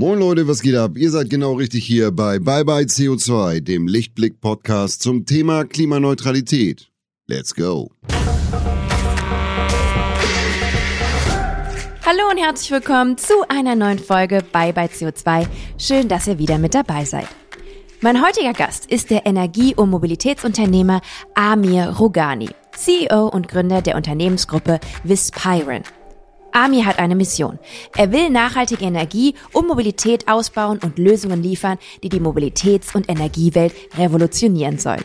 Moin Leute, was geht ab? Ihr seid genau richtig hier bei Bye Bye CO2, dem Lichtblick-Podcast zum Thema Klimaneutralität. Let's go! Hallo und herzlich willkommen zu einer neuen Folge Bye Bye CO2. Schön, dass ihr wieder mit dabei seid. Mein heutiger Gast ist der Energie- und Mobilitätsunternehmer Amir Rogani, CEO und Gründer der Unternehmensgruppe Vispiron. Ami hat eine Mission. Er will nachhaltige Energie und Mobilität ausbauen und Lösungen liefern, die die Mobilitäts- und Energiewelt revolutionieren sollen.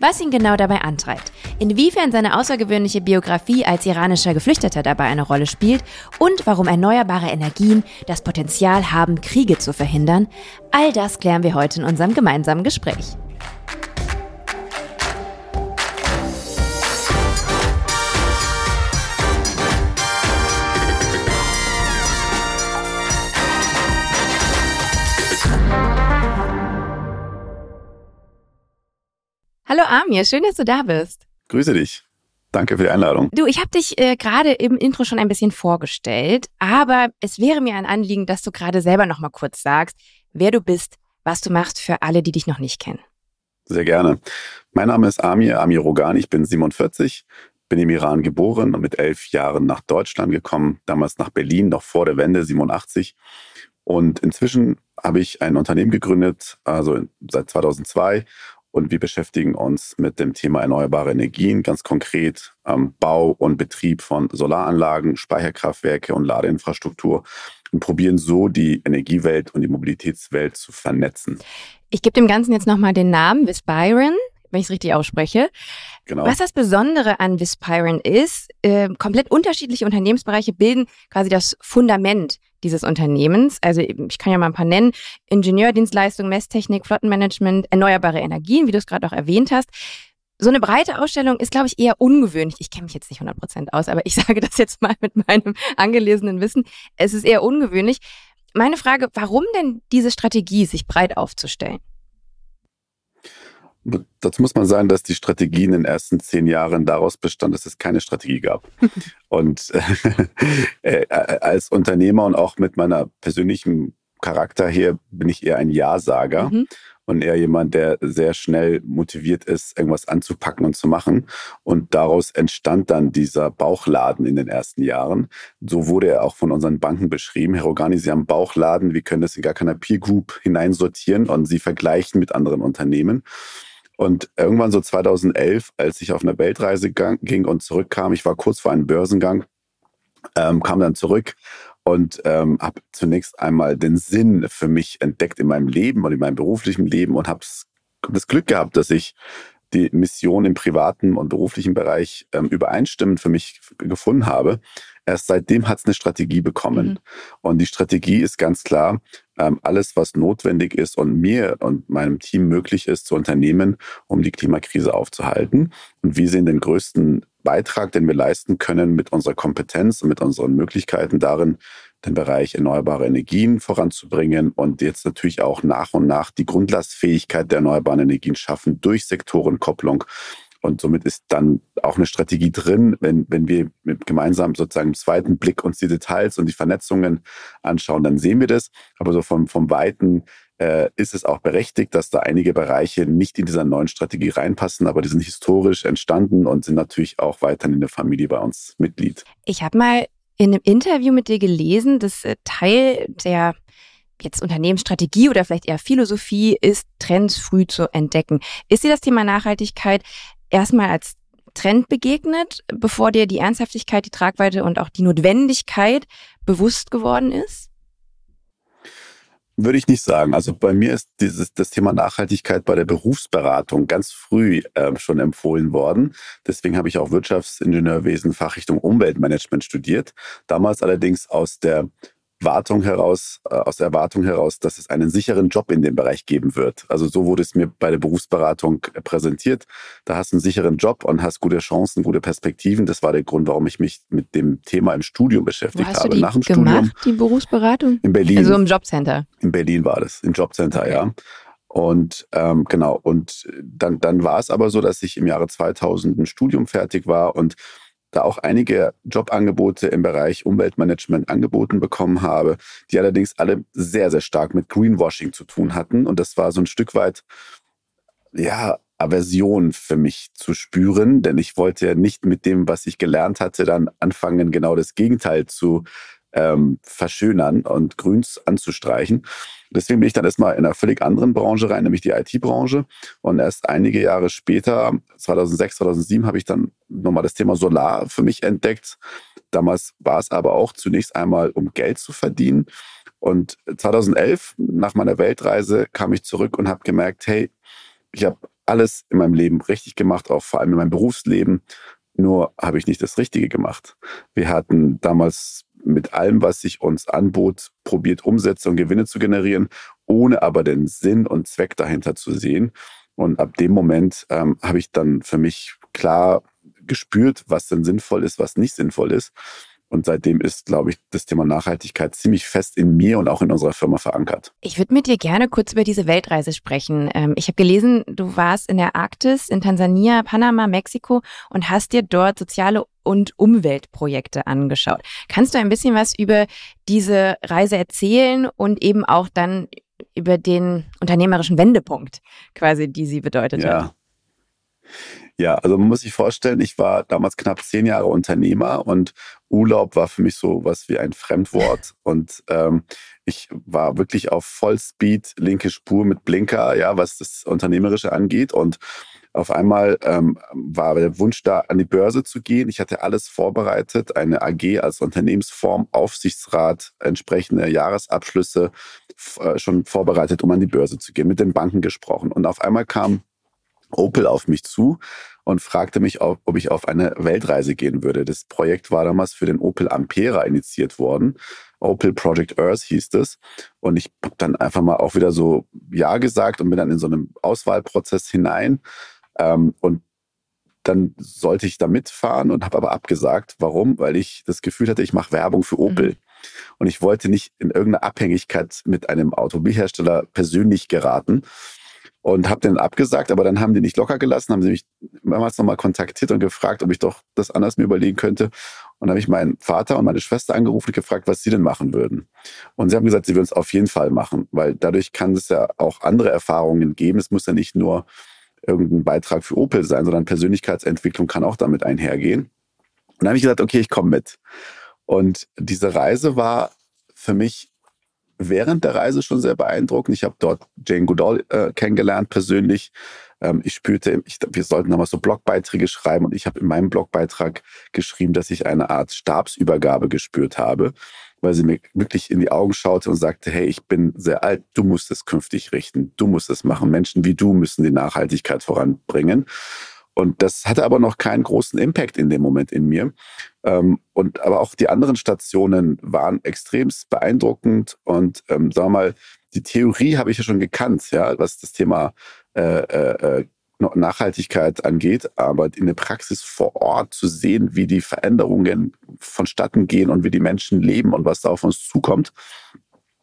Was ihn genau dabei antreibt, inwiefern seine außergewöhnliche Biografie als iranischer Geflüchteter dabei eine Rolle spielt und warum erneuerbare Energien das Potenzial haben, Kriege zu verhindern, all das klären wir heute in unserem gemeinsamen Gespräch. Hallo Amir, schön, dass du da bist. Grüße dich. Danke für die Einladung. Du, ich habe dich äh, gerade im Intro schon ein bisschen vorgestellt, aber es wäre mir ein Anliegen, dass du gerade selber noch mal kurz sagst, wer du bist, was du machst für alle, die dich noch nicht kennen. Sehr gerne. Mein Name ist Amir, Amir Rogani, ich bin 47, bin im Iran geboren und mit elf Jahren nach Deutschland gekommen, damals nach Berlin, noch vor der Wende, 87. Und inzwischen habe ich ein Unternehmen gegründet, also seit 2002 und wir beschäftigen uns mit dem Thema erneuerbare Energien, ganz konkret ähm, Bau und Betrieb von Solaranlagen, Speicherkraftwerke und Ladeinfrastruktur und probieren so die Energiewelt und die Mobilitätswelt zu vernetzen. Ich gebe dem Ganzen jetzt nochmal den Namen Vispiron, wenn ich es richtig ausspreche. Genau. Was das Besondere an Vispiron ist, äh, komplett unterschiedliche Unternehmensbereiche bilden quasi das Fundament dieses Unternehmens. Also ich kann ja mal ein paar nennen. Ingenieurdienstleistung, Messtechnik, Flottenmanagement, erneuerbare Energien, wie du es gerade auch erwähnt hast. So eine breite Ausstellung ist, glaube ich, eher ungewöhnlich. Ich kenne mich jetzt nicht 100 Prozent aus, aber ich sage das jetzt mal mit meinem angelesenen Wissen. Es ist eher ungewöhnlich. Meine Frage, warum denn diese Strategie, sich breit aufzustellen? Dazu muss man sagen, dass die Strategie in den ersten zehn Jahren daraus bestand, dass es keine Strategie gab. und äh, äh, als Unternehmer und auch mit meiner persönlichen Charakter her bin ich eher ein Ja-Sager. Mhm und eher jemand, der sehr schnell motiviert ist, irgendwas anzupacken und zu machen. Und daraus entstand dann dieser Bauchladen in den ersten Jahren. So wurde er auch von unseren Banken beschrieben. Herr Rogani, Sie haben Bauchladen, wir können das in gar keiner Peer Group hineinsortieren und Sie vergleichen mit anderen Unternehmen. Und irgendwann so 2011, als ich auf einer Weltreise ging und zurückkam, ich war kurz vor einem Börsengang, ähm, kam dann zurück und ähm, habe zunächst einmal den Sinn für mich entdeckt in meinem Leben und in meinem beruflichen Leben und habe das Glück gehabt, dass ich die Mission im privaten und beruflichen Bereich ähm, übereinstimmend für mich gefunden habe. Erst seitdem hat es eine Strategie bekommen. Mhm. Und die Strategie ist ganz klar, ähm, alles, was notwendig ist und mir und meinem Team möglich ist zu unternehmen, um die Klimakrise aufzuhalten. Und wir sehen den größten Beitrag, den wir leisten können mit unserer Kompetenz und mit unseren Möglichkeiten darin, den Bereich erneuerbare Energien voranzubringen und jetzt natürlich auch nach und nach die Grundlastfähigkeit der erneuerbaren Energien schaffen durch Sektorenkopplung. Und somit ist dann auch eine Strategie drin, wenn, wenn wir gemeinsam sozusagen im zweiten Blick uns die Details und die Vernetzungen anschauen, dann sehen wir das. Aber so vom, vom Weiten äh, ist es auch berechtigt, dass da einige Bereiche nicht in dieser neuen Strategie reinpassen, aber die sind historisch entstanden und sind natürlich auch weiterhin in der Familie bei uns Mitglied. Ich habe mal in einem Interview mit dir gelesen, dass äh, Teil der jetzt Unternehmensstrategie oder vielleicht eher Philosophie ist, Trends früh zu entdecken. Ist dir das Thema Nachhaltigkeit erstmal als Trend begegnet, bevor dir die Ernsthaftigkeit, die Tragweite und auch die Notwendigkeit bewusst geworden ist? Würde ich nicht sagen. Also bei mir ist dieses das Thema Nachhaltigkeit bei der Berufsberatung ganz früh äh, schon empfohlen worden. Deswegen habe ich auch Wirtschaftsingenieurwesen Fachrichtung Umweltmanagement studiert. Damals allerdings aus der Wartung heraus, äh, aus der Erwartung heraus, dass es einen sicheren Job in dem Bereich geben wird. Also so wurde es mir bei der Berufsberatung äh, präsentiert. Da hast du einen sicheren Job und hast gute Chancen, gute Perspektiven. Das war der Grund, warum ich mich mit dem Thema im Studium beschäftigt Wo hast habe. Du die Nach dem gemacht, Studium. Die Berufsberatung? In Berlin. Also im Jobcenter. In Berlin war das, im Jobcenter, okay. ja. Und ähm, genau, und dann, dann war es aber so, dass ich im Jahre 2000 ein Studium fertig war und da auch einige Jobangebote im Bereich Umweltmanagement angeboten bekommen habe, die allerdings alle sehr, sehr stark mit Greenwashing zu tun hatten. Und das war so ein Stück weit, ja, Aversion für mich zu spüren, denn ich wollte ja nicht mit dem, was ich gelernt hatte, dann anfangen, genau das Gegenteil zu ähm, verschönern und Grüns anzustreichen. Deswegen bin ich dann erstmal in einer völlig anderen Branche rein, nämlich die IT-Branche. Und erst einige Jahre später, 2006, 2007, habe ich dann nochmal das Thema Solar für mich entdeckt. Damals war es aber auch zunächst einmal, um Geld zu verdienen. Und 2011, nach meiner Weltreise, kam ich zurück und habe gemerkt, hey, ich habe alles in meinem Leben richtig gemacht, auch vor allem in meinem Berufsleben. Nur habe ich nicht das Richtige gemacht. Wir hatten damals mit allem, was sich uns anbot, probiert, Umsätze und Gewinne zu generieren, ohne aber den Sinn und Zweck dahinter zu sehen. Und ab dem Moment ähm, habe ich dann für mich klar gespürt, was denn sinnvoll ist, was nicht sinnvoll ist. Und seitdem ist, glaube ich, das Thema Nachhaltigkeit ziemlich fest in mir und auch in unserer Firma verankert. Ich würde mit dir gerne kurz über diese Weltreise sprechen. Ähm, ich habe gelesen, du warst in der Arktis, in Tansania, Panama, Mexiko und hast dir dort soziale und Umweltprojekte angeschaut. Kannst du ein bisschen was über diese Reise erzählen und eben auch dann über den unternehmerischen Wendepunkt quasi, die sie bedeutet ja. hat? Ja, also man muss sich vorstellen, ich war damals knapp zehn Jahre Unternehmer und Urlaub war für mich so was wie ein Fremdwort. Und ähm, ich war wirklich auf Vollspeed, linke Spur mit Blinker, ja, was das Unternehmerische angeht. Und auf einmal ähm, war der Wunsch da, an die Börse zu gehen. Ich hatte alles vorbereitet, eine AG als Unternehmensform, Aufsichtsrat, entsprechende Jahresabschlüsse äh, schon vorbereitet, um an die Börse zu gehen, mit den Banken gesprochen. Und auf einmal kam Opel auf mich zu und fragte mich, ob ich auf eine Weltreise gehen würde. Das Projekt war damals für den Opel Ampera initiiert worden. Opel Project Earth hieß es. Und ich habe dann einfach mal auch wieder so Ja gesagt und bin dann in so einem Auswahlprozess hinein. Ähm, und dann sollte ich da mitfahren und habe aber abgesagt. Warum? Weil ich das Gefühl hatte, ich mache Werbung für Opel. Mhm. Und ich wollte nicht in irgendeine Abhängigkeit mit einem Automobilhersteller persönlich geraten und habe den abgesagt, aber dann haben die nicht locker gelassen, haben sie mich mehrmals nochmal kontaktiert und gefragt, ob ich doch das anders mir überlegen könnte. Und habe ich meinen Vater und meine Schwester angerufen und gefragt, was sie denn machen würden. Und sie haben gesagt, sie würden es auf jeden Fall machen, weil dadurch kann es ja auch andere Erfahrungen geben. Es muss ja nicht nur irgendein Beitrag für Opel sein, sondern Persönlichkeitsentwicklung kann auch damit einhergehen. Und dann habe ich gesagt, okay, ich komme mit. Und diese Reise war für mich während der Reise schon sehr beeindruckend. Ich habe dort Jane Goodall äh, kennengelernt persönlich. Ähm, ich spürte, ich, wir sollten damals so Blogbeiträge schreiben und ich habe in meinem Blogbeitrag geschrieben, dass ich eine Art Stabsübergabe gespürt habe, weil sie mir wirklich in die Augen schaute und sagte, hey, ich bin sehr alt, du musst es künftig richten, du musst es machen. Menschen wie du müssen die Nachhaltigkeit voranbringen. Und das hatte aber noch keinen großen Impact in dem Moment in mir. Ähm, und aber auch die anderen Stationen waren extremst beeindruckend. Und ähm, sagen wir mal, die Theorie habe ich ja schon gekannt, ja, was das Thema äh, äh, äh Nachhaltigkeit angeht, aber in der Praxis vor Ort zu sehen, wie die Veränderungen vonstatten gehen und wie die Menschen leben und was da auf uns zukommt.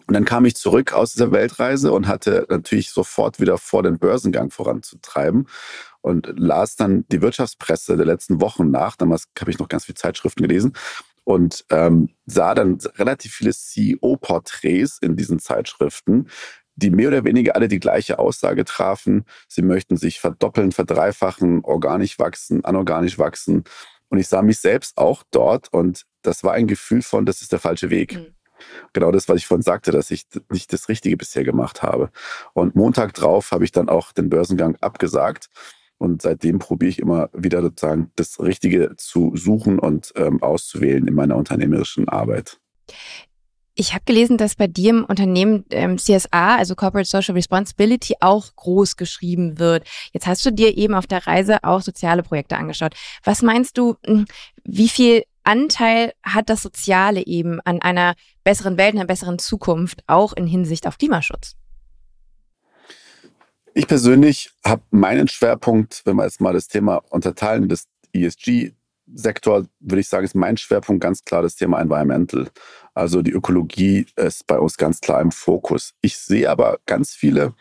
Und dann kam ich zurück aus dieser Weltreise und hatte natürlich sofort wieder vor, den Börsengang voranzutreiben und las dann die Wirtschaftspresse der letzten Wochen nach. Damals habe ich noch ganz viele Zeitschriften gelesen und ähm, sah dann relativ viele CEO-Porträts in diesen Zeitschriften, die mehr oder weniger alle die gleiche Aussage trafen. Sie möchten sich verdoppeln, verdreifachen, organisch wachsen, anorganisch wachsen. Und ich sah mich selbst auch dort und das war ein Gefühl von, das ist der falsche Weg. Mhm. Genau das, was ich vorhin sagte, dass ich nicht das Richtige bisher gemacht habe. Und Montag drauf habe ich dann auch den Börsengang abgesagt und seitdem probiere ich immer wieder sozusagen das Richtige zu suchen und ähm, auszuwählen in meiner unternehmerischen Arbeit. Ich habe gelesen, dass bei dir im Unternehmen ähm, CSA, also Corporate Social Responsibility, auch groß geschrieben wird. Jetzt hast du dir eben auf der Reise auch soziale Projekte angeschaut. Was meinst du, hm, wie viel Anteil hat das Soziale eben an einer besseren Welt, einer besseren Zukunft, auch in Hinsicht auf Klimaschutz? Ich persönlich habe meinen Schwerpunkt, wenn wir jetzt mal das Thema unterteilen, das ESG-Sektor, würde ich sagen, ist mein Schwerpunkt ganz klar das Thema Environmental. Also die Ökologie ist bei uns ganz klar im Fokus. Ich sehe aber ganz viele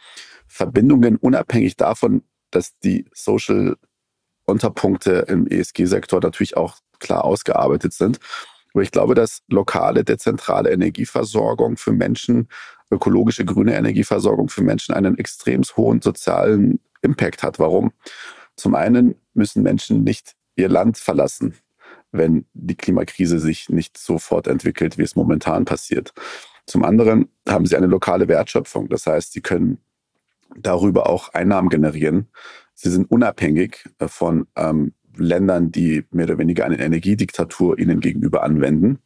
Verbindungen unabhängig davon, dass die Social Unterpunkte im ESG-Sektor natürlich auch klar ausgearbeitet sind. Aber ich glaube, dass lokale, dezentrale Energieversorgung für Menschen, ökologische grüne Energieversorgung für Menschen einen extrem hohen sozialen Impact hat. Warum? Zum einen müssen Menschen nicht ihr Land verlassen, wenn die Klimakrise sich nicht sofort entwickelt, wie es momentan passiert. Zum anderen haben sie eine lokale Wertschöpfung. Das heißt, sie können darüber auch Einnahmen generieren. Sie sind unabhängig von ähm, Ländern, die mehr oder weniger eine Energiediktatur ihnen gegenüber anwenden.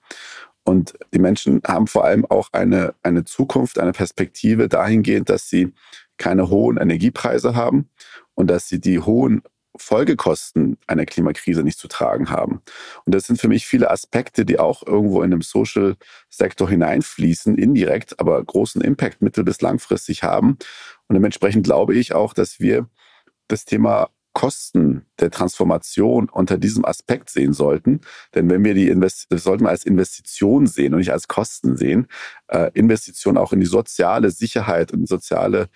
Und die Menschen haben vor allem auch eine, eine Zukunft, eine Perspektive dahingehend, dass sie keine hohen Energiepreise haben und dass sie die hohen Folgekosten einer Klimakrise nicht zu tragen haben. Und das sind für mich viele Aspekte, die auch irgendwo in den Social-Sektor hineinfließen, indirekt, aber großen Impact mittel- bis langfristig haben. Und dementsprechend glaube ich auch, dass wir das Thema Kosten der Transformation unter diesem Aspekt sehen sollten. Denn wenn wir die Invest das sollten wir als Investition sehen und nicht als Kosten sehen. Äh, Investition auch in die soziale Sicherheit und die soziale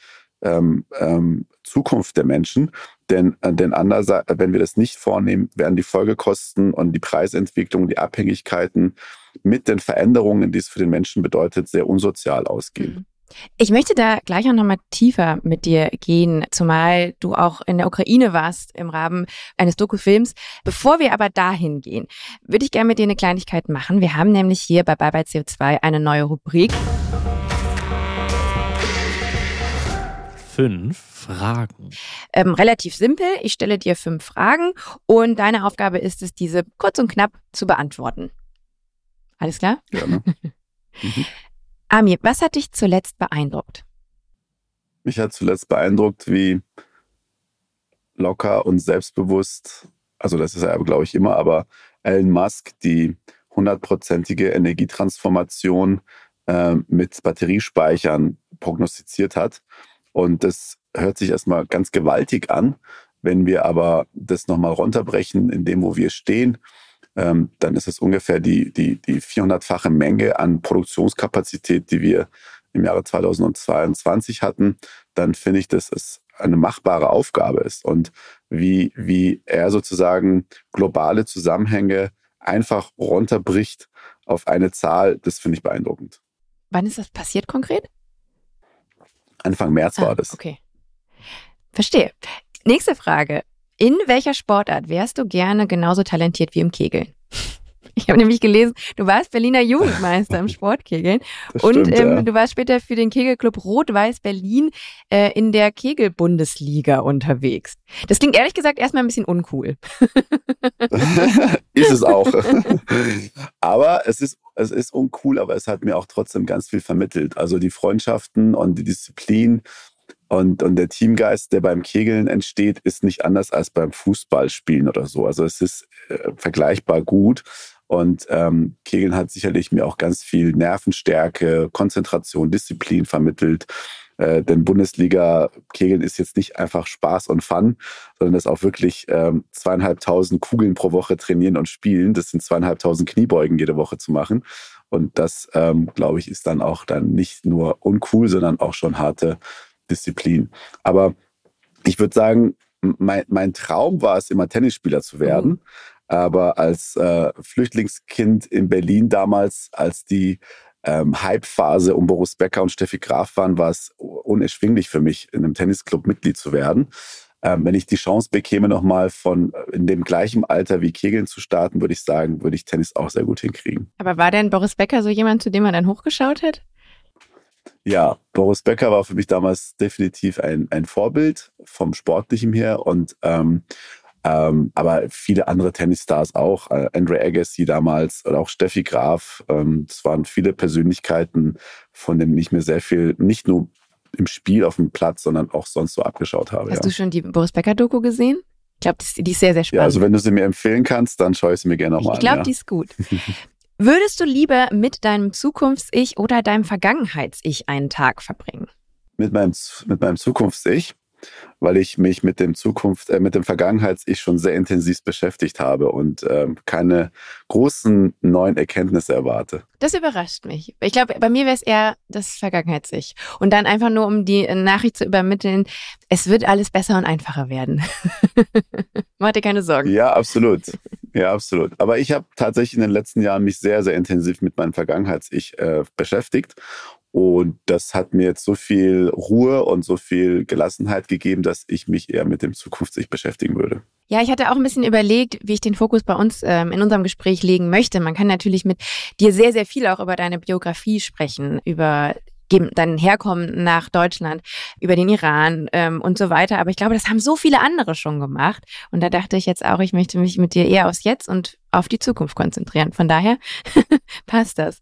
ähm, ähm, Zukunft der Menschen. Denn, äh, denn anders, wenn wir das nicht vornehmen, werden die Folgekosten und die Preisentwicklung, die Abhängigkeiten mit den Veränderungen, die es für den Menschen bedeutet, sehr unsozial ausgehen. Mhm. Ich möchte da gleich auch nochmal tiefer mit dir gehen, zumal du auch in der Ukraine warst im Rahmen eines Dokufilms. Bevor wir aber dahin gehen, würde ich gerne mit dir eine Kleinigkeit machen. Wir haben nämlich hier bei Bye Bye CO2 eine neue Rubrik. fünf Fragen. Ähm, relativ simpel. Ich stelle dir fünf Fragen und deine Aufgabe ist es, diese kurz und knapp zu beantworten. Alles klar? Ja, ne? mhm. Amir, was hat dich zuletzt beeindruckt? Mich hat zuletzt beeindruckt, wie locker und selbstbewusst, also das ist er, glaube ich, immer, aber Elon Musk die hundertprozentige Energietransformation äh, mit Batteriespeichern prognostiziert hat und das hört sich erstmal ganz gewaltig an. Wenn wir aber das nochmal runterbrechen, in dem, wo wir stehen, ähm, dann ist es ungefähr die, die, die 400-fache Menge an Produktionskapazität, die wir im Jahre 2022 hatten. Dann finde ich, dass es eine machbare Aufgabe ist und wie, wie er sozusagen globale Zusammenhänge einfach runterbricht auf eine Zahl, das finde ich beeindruckend. Wann ist das passiert konkret? Anfang März ah, war das. Okay. Verstehe. Nächste Frage. In welcher Sportart wärst du gerne genauso talentiert wie im Kegeln? Ich habe nämlich gelesen, du warst Berliner Jugendmeister im Sportkegeln das und stimmt, ähm, ja. du warst später für den Kegelclub Rot-Weiß Berlin äh, in der Kegelbundesliga unterwegs. Das klingt ehrlich gesagt erstmal ein bisschen uncool. ist es auch. aber es ist, es ist uncool, aber es hat mir auch trotzdem ganz viel vermittelt. Also die Freundschaften und die Disziplin und, und der Teamgeist, der beim Kegeln entsteht, ist nicht anders als beim Fußballspielen oder so. Also es ist äh, vergleichbar gut. Und ähm, Kegeln hat sicherlich mir auch ganz viel Nervenstärke, Konzentration, Disziplin vermittelt. Äh, denn Bundesliga-Kegeln ist jetzt nicht einfach Spaß und Fun, sondern das auch wirklich ähm, zweieinhalbtausend Kugeln pro Woche trainieren und spielen. Das sind zweieinhalbtausend Kniebeugen jede Woche zu machen. Und das, ähm, glaube ich, ist dann auch dann nicht nur uncool, sondern auch schon harte Disziplin. Aber ich würde sagen, mein, mein Traum war es, immer Tennisspieler zu werden. Mhm. Aber als äh, Flüchtlingskind in Berlin damals, als die ähm, Hype-Phase um Boris Becker und Steffi Graf waren, war es unerschwinglich für mich, in einem Tennisclub Mitglied zu werden. Ähm, wenn ich die Chance bekäme, nochmal von äh, in dem gleichen Alter wie Kegeln zu starten, würde ich sagen, würde ich Tennis auch sehr gut hinkriegen. Aber war denn Boris Becker so jemand, zu dem man dann hochgeschaut hat? Ja, Boris Becker war für mich damals definitiv ein, ein Vorbild vom Sportlichen her und ähm, ähm, aber viele andere Tennisstars auch, äh, Andre Agassi damals oder auch Steffi Graf. Ähm, das waren viele Persönlichkeiten, von denen ich mir sehr viel, nicht nur im Spiel auf dem Platz, sondern auch sonst so abgeschaut habe. Hast ja. du schon die Boris Becker-Doku gesehen? Ich glaube, die, ist sehr, sehr spannend. Ja, also wenn du sie mir empfehlen kannst, dann schaue ich sie mir gerne nochmal an. Ich glaube, ja. die ist gut. Würdest du lieber mit deinem Zukunfts-Ich oder deinem Vergangenheits-Ich einen Tag verbringen? Mit meinem, mit meinem Zukunfts-Ich weil ich mich mit dem Zukunft, äh, mit dem Vergangenheits-Ich schon sehr intensiv beschäftigt habe und ähm, keine großen neuen Erkenntnisse erwarte. Das überrascht mich. Ich glaube, bei mir wäre es eher das Vergangenheits-Ich. Und dann einfach nur, um die Nachricht zu übermitteln, es wird alles besser und einfacher werden. Mach dir keine Sorgen. Ja, absolut. Ja, absolut. Aber ich habe tatsächlich in den letzten Jahren mich sehr, sehr intensiv mit meinem Vergangenheits-Ich äh, beschäftigt. Und das hat mir jetzt so viel Ruhe und so viel Gelassenheit gegeben, dass ich mich eher mit dem Zukunfts-Ich beschäftigen würde. Ja, ich hatte auch ein bisschen überlegt, wie ich den Fokus bei uns ähm, in unserem Gespräch legen möchte. Man kann natürlich mit dir sehr, sehr viel auch über deine Biografie sprechen, über dein Herkommen nach Deutschland, über den Iran ähm, und so weiter. Aber ich glaube, das haben so viele andere schon gemacht. Und da dachte ich jetzt auch, ich möchte mich mit dir eher aufs Jetzt und auf die Zukunft konzentrieren. Von daher passt das.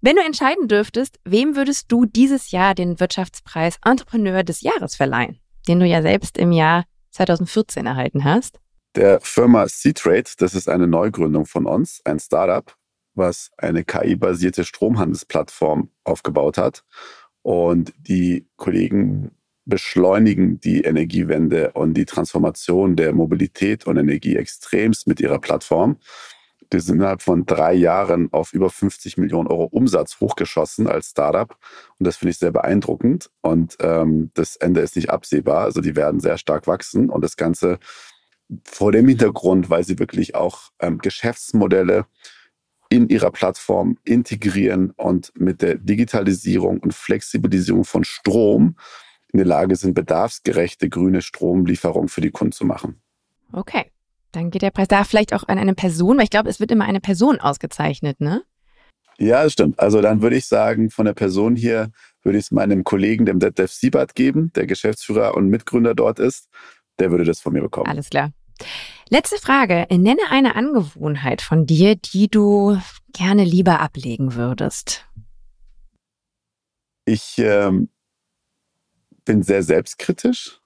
Wenn du entscheiden dürftest, wem würdest du dieses Jahr den Wirtschaftspreis Entrepreneur des Jahres verleihen, den du ja selbst im Jahr 2014 erhalten hast? Der Firma C-Trade, das ist eine Neugründung von uns, ein Startup, was eine KI-basierte Stromhandelsplattform aufgebaut hat. Und die Kollegen beschleunigen die Energiewende und die Transformation der Mobilität und Energie extremst mit ihrer Plattform. Die sind innerhalb von drei Jahren auf über 50 Millionen Euro Umsatz hochgeschossen als Startup. Und das finde ich sehr beeindruckend. Und ähm, das Ende ist nicht absehbar. Also die werden sehr stark wachsen. Und das Ganze vor dem Hintergrund, weil sie wirklich auch ähm, Geschäftsmodelle in ihrer Plattform integrieren und mit der Digitalisierung und Flexibilisierung von Strom in der Lage sind, bedarfsgerechte grüne Stromlieferung für die Kunden zu machen. Okay, dann geht der Preis da vielleicht auch an eine Person, weil ich glaube, es wird immer eine Person ausgezeichnet, ne? Ja, das stimmt. Also dann würde ich sagen, von der Person hier würde ich es meinem Kollegen, dem Detlef Siebert, geben, der Geschäftsführer und Mitgründer dort ist. Der würde das von mir bekommen. Alles klar. Letzte Frage. Nenne eine Angewohnheit von dir, die du gerne lieber ablegen würdest. Ich ähm, bin sehr selbstkritisch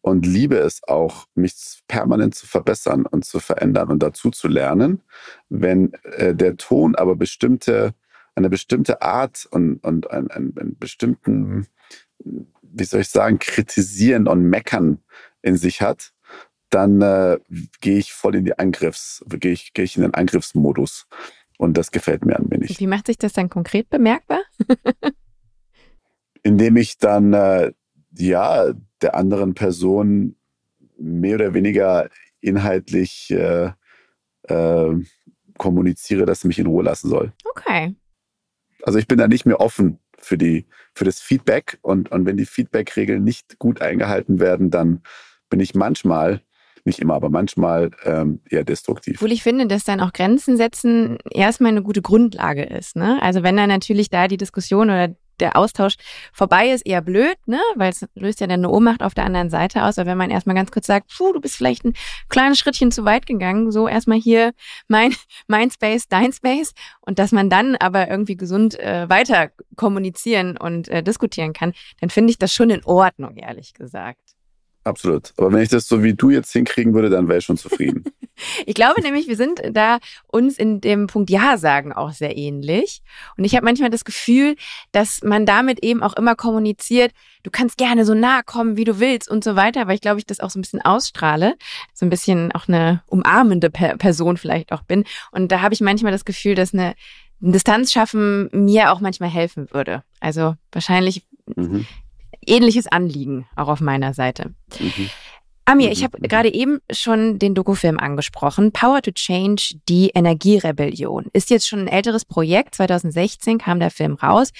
und liebe es auch, mich permanent zu verbessern und zu verändern und dazu zu lernen. Wenn äh, der Ton aber bestimmte, eine bestimmte Art und, und einen, einen bestimmten, wie soll ich sagen, kritisieren und meckern in sich hat, dann äh, gehe ich voll in die Angriffs, gehe ich, gehe ich in den Angriffsmodus. Und das gefällt mir ein wenig. Wie macht sich das dann konkret bemerkbar? Indem ich dann äh, ja der anderen Person mehr oder weniger inhaltlich äh, äh, kommuniziere, dass sie mich in Ruhe lassen soll. Okay. Also ich bin da nicht mehr offen für die für das Feedback und und wenn die Feedback-Regeln nicht gut eingehalten werden, dann bin ich manchmal nicht immer, aber manchmal ähm, eher destruktiv. Obwohl ich finde, dass dann auch Grenzen setzen erstmal eine gute Grundlage ist. Ne? Also wenn dann natürlich da die Diskussion oder der Austausch vorbei ist, eher blöd, ne? Weil es löst ja dann eine Ohnmacht auf der anderen Seite aus. Aber wenn man erstmal ganz kurz sagt, puh, du bist vielleicht ein kleines Schrittchen zu weit gegangen, so erstmal hier mein, mein Space, dein Space. Und dass man dann aber irgendwie gesund äh, weiter kommunizieren und äh, diskutieren kann, dann finde ich das schon in Ordnung, ehrlich gesagt. Absolut. Aber wenn ich das so wie du jetzt hinkriegen würde, dann wäre ich schon zufrieden. ich glaube nämlich, wir sind da uns in dem Punkt Ja sagen auch sehr ähnlich. Und ich habe manchmal das Gefühl, dass man damit eben auch immer kommuniziert, du kannst gerne so nah kommen, wie du willst und so weiter, weil ich glaube, ich das auch so ein bisschen ausstrahle, so ein bisschen auch eine umarmende Person vielleicht auch bin. Und da habe ich manchmal das Gefühl, dass eine Distanz schaffen mir auch manchmal helfen würde. Also wahrscheinlich mhm ähnliches Anliegen auch auf meiner Seite. Mhm. Amir, ich mhm. habe gerade eben schon den Dokufilm angesprochen. Power to Change, die Energierebellion. Ist jetzt schon ein älteres Projekt. 2016 kam der Film raus.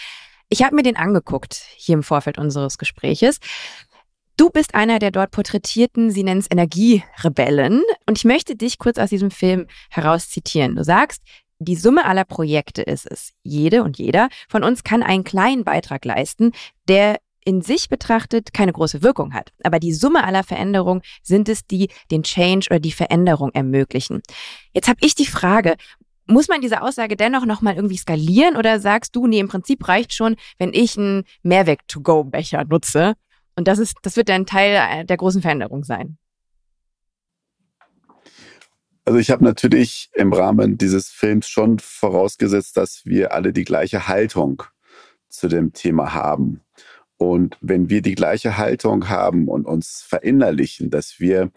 Ich habe mir den angeguckt, hier im Vorfeld unseres Gespräches. Du bist einer der dort porträtierten, sie nennen es Energierebellen. Und ich möchte dich kurz aus diesem Film heraus zitieren. Du sagst, die Summe aller Projekte ist es. Jede und jeder von uns kann einen kleinen Beitrag leisten, der in sich betrachtet keine große Wirkung hat. Aber die Summe aller Veränderungen sind es, die den Change oder die Veränderung ermöglichen. Jetzt habe ich die Frage, muss man diese Aussage dennoch nochmal irgendwie skalieren oder sagst du, nee, im Prinzip reicht schon, wenn ich einen Mehrweg-to-go-Becher nutze und das ist, das wird dann Teil der großen Veränderung sein? Also ich habe natürlich im Rahmen dieses Films schon vorausgesetzt, dass wir alle die gleiche Haltung zu dem Thema haben. Und wenn wir die gleiche Haltung haben und uns verinnerlichen, dass wir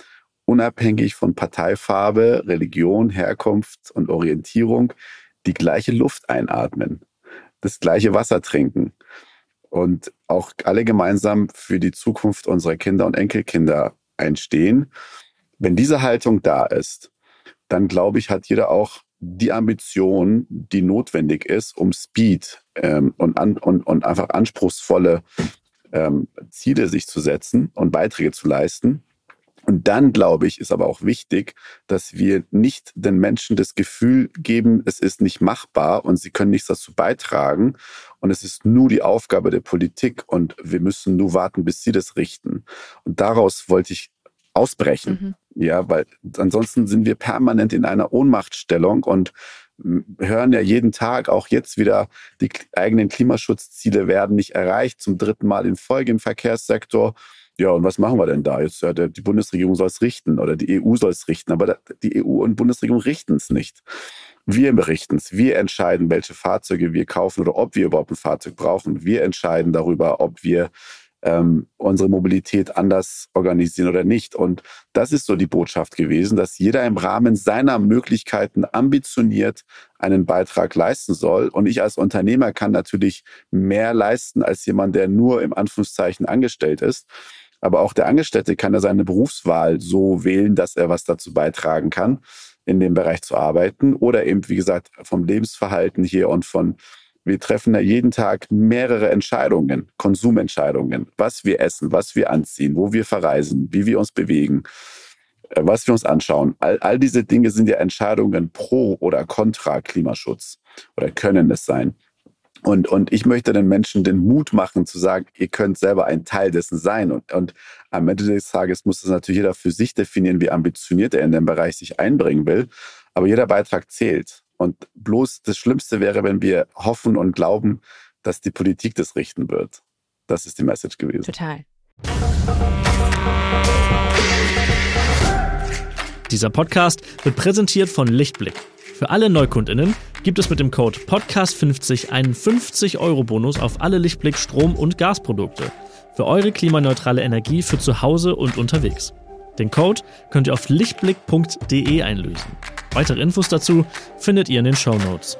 unabhängig von Parteifarbe, Religion, Herkunft und Orientierung die gleiche Luft einatmen, das gleiche Wasser trinken und auch alle gemeinsam für die Zukunft unserer Kinder und Enkelkinder einstehen, wenn diese Haltung da ist, dann glaube ich, hat jeder auch die Ambition, die notwendig ist, um Speed ähm, und, an, und, und einfach anspruchsvolle ähm, Ziele sich zu setzen und Beiträge zu leisten. Und dann, glaube ich, ist aber auch wichtig, dass wir nicht den Menschen das Gefühl geben, es ist nicht machbar und sie können nichts dazu beitragen. Und es ist nur die Aufgabe der Politik und wir müssen nur warten, bis sie das richten. Und daraus wollte ich ausbrechen. Mhm. Ja, weil ansonsten sind wir permanent in einer Ohnmachtstellung und hören ja jeden Tag, auch jetzt wieder, die eigenen Klimaschutzziele werden nicht erreicht, zum dritten Mal in Folge im Verkehrssektor. Ja, und was machen wir denn da? Jetzt, ja, die Bundesregierung soll es richten oder die EU soll es richten, aber die EU und Bundesregierung richten es nicht. Wir berichten es. Wir entscheiden, welche Fahrzeuge wir kaufen oder ob wir überhaupt ein Fahrzeug brauchen. Wir entscheiden darüber, ob wir ähm, unsere Mobilität anders organisieren oder nicht. Und das ist so die Botschaft gewesen, dass jeder im Rahmen seiner Möglichkeiten ambitioniert einen Beitrag leisten soll. Und ich als Unternehmer kann natürlich mehr leisten als jemand, der nur im Anführungszeichen angestellt ist. Aber auch der Angestellte kann ja seine Berufswahl so wählen, dass er was dazu beitragen kann, in dem Bereich zu arbeiten. Oder eben, wie gesagt, vom Lebensverhalten hier und von wir treffen ja jeden Tag mehrere Entscheidungen, Konsumentscheidungen, was wir essen, was wir anziehen, wo wir verreisen, wie wir uns bewegen, äh, was wir uns anschauen. All, all diese Dinge sind ja Entscheidungen pro oder contra Klimaschutz oder können es sein. Und, und ich möchte den Menschen den Mut machen zu sagen, ihr könnt selber ein Teil dessen sein. Und, und am Ende des Tages muss das natürlich jeder für sich definieren, wie ambitioniert er in dem Bereich sich einbringen will. Aber jeder Beitrag zählt. Und bloß das Schlimmste wäre, wenn wir hoffen und glauben, dass die Politik das richten wird. Das ist die Message gewesen. Total. Dieser Podcast wird präsentiert von Lichtblick. Für alle Neukundinnen gibt es mit dem Code Podcast50 einen 50-Euro-Bonus auf alle Lichtblick Strom- und Gasprodukte. Für eure klimaneutrale Energie für zu Hause und unterwegs. Den Code könnt ihr auf lichtblick.de einlösen. Weitere Infos dazu findet ihr in den Show Notes.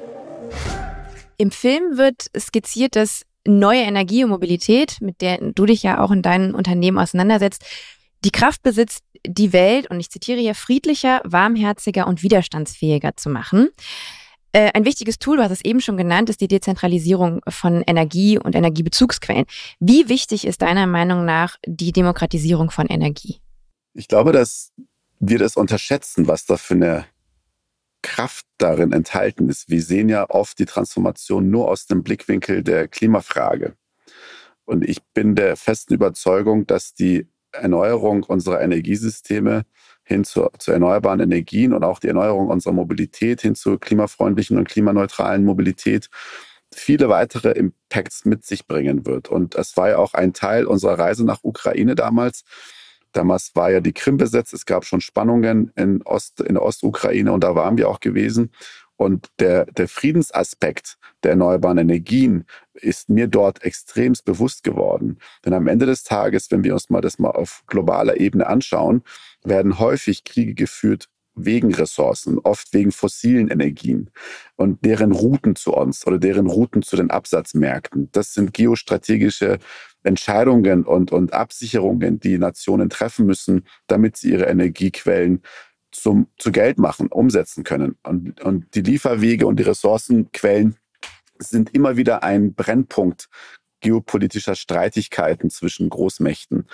Im Film wird skizziert, dass neue Energie und Mobilität, mit der du dich ja auch in deinem Unternehmen auseinandersetzt, die Kraft besitzt, die Welt, und ich zitiere hier, friedlicher, warmherziger und widerstandsfähiger zu machen. Äh, ein wichtiges Tool, du hast es eben schon genannt, ist die Dezentralisierung von Energie und Energiebezugsquellen. Wie wichtig ist deiner Meinung nach die Demokratisierung von Energie? Ich glaube, dass wir das unterschätzen, was da für eine Kraft darin enthalten ist. Wir sehen ja oft die Transformation nur aus dem Blickwinkel der Klimafrage. Und ich bin der festen Überzeugung, dass die Erneuerung unserer Energiesysteme hin zu, zu, erneuerbaren Energien und auch die Erneuerung unserer Mobilität hin zu klimafreundlichen und klimaneutralen Mobilität viele weitere Impacts mit sich bringen wird. Und das war ja auch ein Teil unserer Reise nach Ukraine damals, Damals war ja die Krim besetzt, es gab schon Spannungen in, Ost, in der Ostukraine und da waren wir auch gewesen. Und der, der Friedensaspekt der erneuerbaren Energien ist mir dort extremst bewusst geworden. Denn am Ende des Tages, wenn wir uns mal das mal auf globaler Ebene anschauen, werden häufig Kriege geführt wegen Ressourcen, oft wegen fossilen Energien und deren Routen zu uns oder deren Routen zu den Absatzmärkten. Das sind geostrategische Entscheidungen und, und Absicherungen, die Nationen treffen müssen, damit sie ihre Energiequellen zum, zu Geld machen, umsetzen können. Und, und die Lieferwege und die Ressourcenquellen sind immer wieder ein Brennpunkt geopolitischer Streitigkeiten zwischen Großmächten.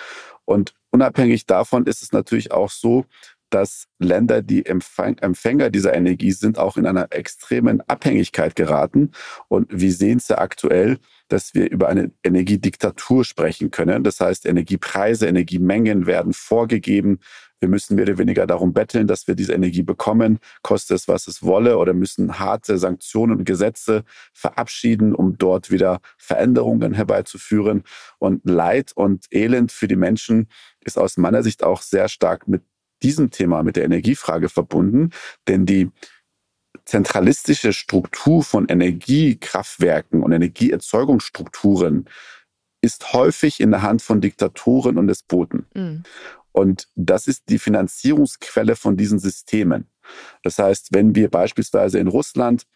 Und unabhängig davon ist es natürlich auch so, dass Länder, die Empfänger dieser Energie sind, auch in einer extremen Abhängigkeit geraten. Und wir sehen es ja aktuell, dass wir über eine Energiediktatur sprechen können. Das heißt, Energiepreise, Energiemengen werden vorgegeben. Wir müssen mehr oder weniger darum betteln, dass wir diese Energie bekommen, koste es, was es wolle, oder müssen harte Sanktionen und Gesetze verabschieden, um dort wieder Veränderungen herbeizuführen. Und Leid und Elend für die Menschen ist aus meiner Sicht auch sehr stark mit diesem Thema, mit der Energiefrage verbunden, denn die zentralistische Struktur von Energiekraftwerken und Energieerzeugungsstrukturen ist häufig in der Hand von Diktatoren und Despoten. Mhm. Und das ist die Finanzierungsquelle von diesen Systemen. Das heißt, wenn wir beispielsweise in Russland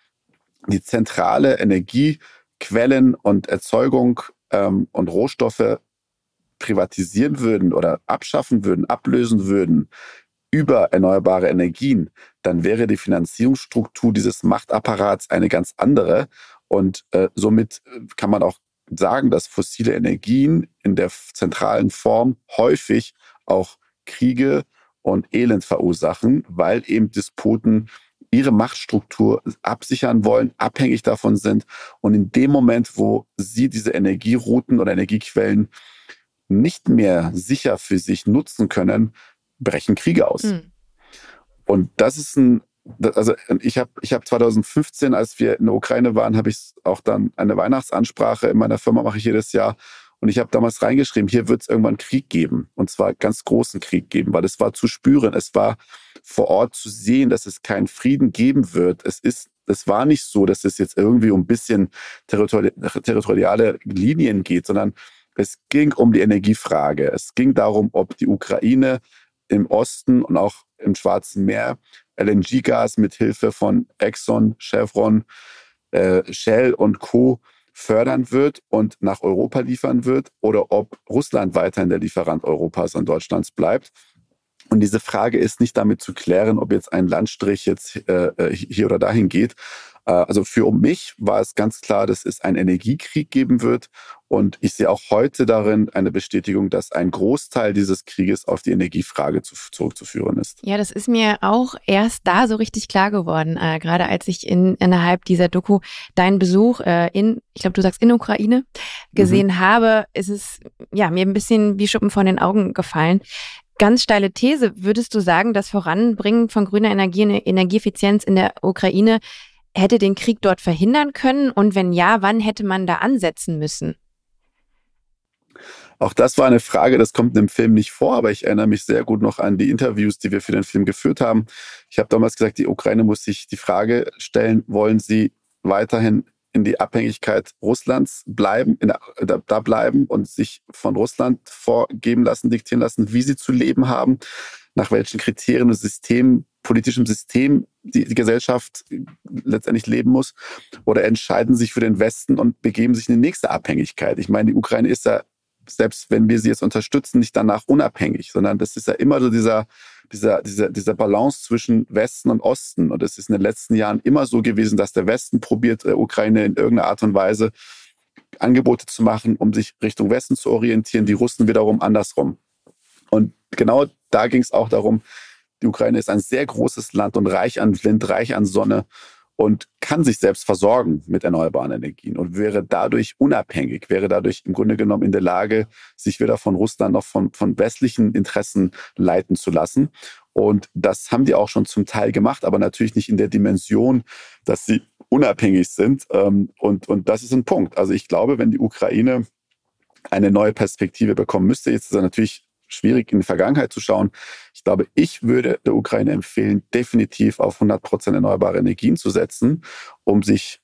die zentrale Energiequellen und Erzeugung ähm, und Rohstoffe privatisieren würden oder abschaffen würden, ablösen würden, über erneuerbare Energien, dann wäre die Finanzierungsstruktur dieses Machtapparats eine ganz andere. Und äh, somit äh, kann man auch sagen, dass fossile Energien in der zentralen Form häufig auch Kriege und Elend verursachen, weil eben Despoten ihre Machtstruktur absichern wollen, abhängig davon sind. Und in dem Moment, wo sie diese Energierouten oder Energiequellen nicht mehr sicher für sich nutzen können, brechen Kriege aus. Mhm. Und das ist ein, also ich habe ich hab 2015, als wir in der Ukraine waren, habe ich auch dann eine Weihnachtsansprache in meiner Firma mache ich jedes Jahr und ich habe damals reingeschrieben, hier wird es irgendwann Krieg geben. Und zwar ganz großen Krieg geben, weil es war zu spüren. Es war vor Ort zu sehen, dass es keinen Frieden geben wird. Es ist, es war nicht so, dass es jetzt irgendwie um ein bisschen territori territoriale Linien geht, sondern es ging um die Energiefrage. Es ging darum, ob die Ukraine im Osten und auch im Schwarzen Meer LNG-Gas mit Hilfe von Exxon, Chevron, äh, Shell und Co fördern wird und nach Europa liefern wird oder ob Russland weiterhin der Lieferant Europas und Deutschlands bleibt. Und diese Frage ist nicht damit zu klären, ob jetzt ein Landstrich jetzt äh, äh hier oder dahin geht, also für mich war es ganz klar, dass es einen Energiekrieg geben wird. Und ich sehe auch heute darin eine Bestätigung, dass ein Großteil dieses Krieges auf die Energiefrage zu, zurückzuführen ist. Ja, das ist mir auch erst da so richtig klar geworden, äh, gerade als ich in, innerhalb dieser Doku deinen Besuch äh, in, ich glaube, du sagst in Ukraine, gesehen mhm. habe, ist es ja mir ein bisschen wie Schuppen von den Augen gefallen. Ganz steile These, würdest du sagen, das Voranbringen von grüner Energie und Energieeffizienz in der Ukraine hätte den Krieg dort verhindern können? Und wenn ja, wann hätte man da ansetzen müssen? Auch das war eine Frage, das kommt im Film nicht vor, aber ich erinnere mich sehr gut noch an die Interviews, die wir für den Film geführt haben. Ich habe damals gesagt, die Ukraine muss sich die Frage stellen, wollen sie weiterhin in die Abhängigkeit Russlands bleiben, der, da, da bleiben und sich von Russland vorgeben lassen, diktieren lassen, wie sie zu leben haben, nach welchen Kriterien und Systemen politischem System die, die Gesellschaft letztendlich leben muss oder entscheiden sich für den Westen und begeben sich in die nächste Abhängigkeit. Ich meine, die Ukraine ist ja, selbst wenn wir sie jetzt unterstützen, nicht danach unabhängig, sondern das ist ja immer so dieser, dieser, dieser, dieser Balance zwischen Westen und Osten. Und es ist in den letzten Jahren immer so gewesen, dass der Westen probiert, der Ukraine in irgendeiner Art und Weise Angebote zu machen, um sich Richtung Westen zu orientieren, die Russen wiederum andersrum. Und genau da ging es auch darum, die Ukraine ist ein sehr großes Land und reich an Wind, reich an Sonne und kann sich selbst versorgen mit erneuerbaren Energien und wäre dadurch unabhängig, wäre dadurch im Grunde genommen in der Lage, sich weder von Russland noch von, von westlichen Interessen leiten zu lassen. Und das haben die auch schon zum Teil gemacht, aber natürlich nicht in der Dimension, dass sie unabhängig sind. Ähm, und, und das ist ein Punkt. Also ich glaube, wenn die Ukraine eine neue Perspektive bekommen müsste, jetzt ist er natürlich schwierig in die Vergangenheit zu schauen. Ich glaube, ich würde der Ukraine empfehlen, definitiv auf 100 Prozent erneuerbare Energien zu setzen, um sich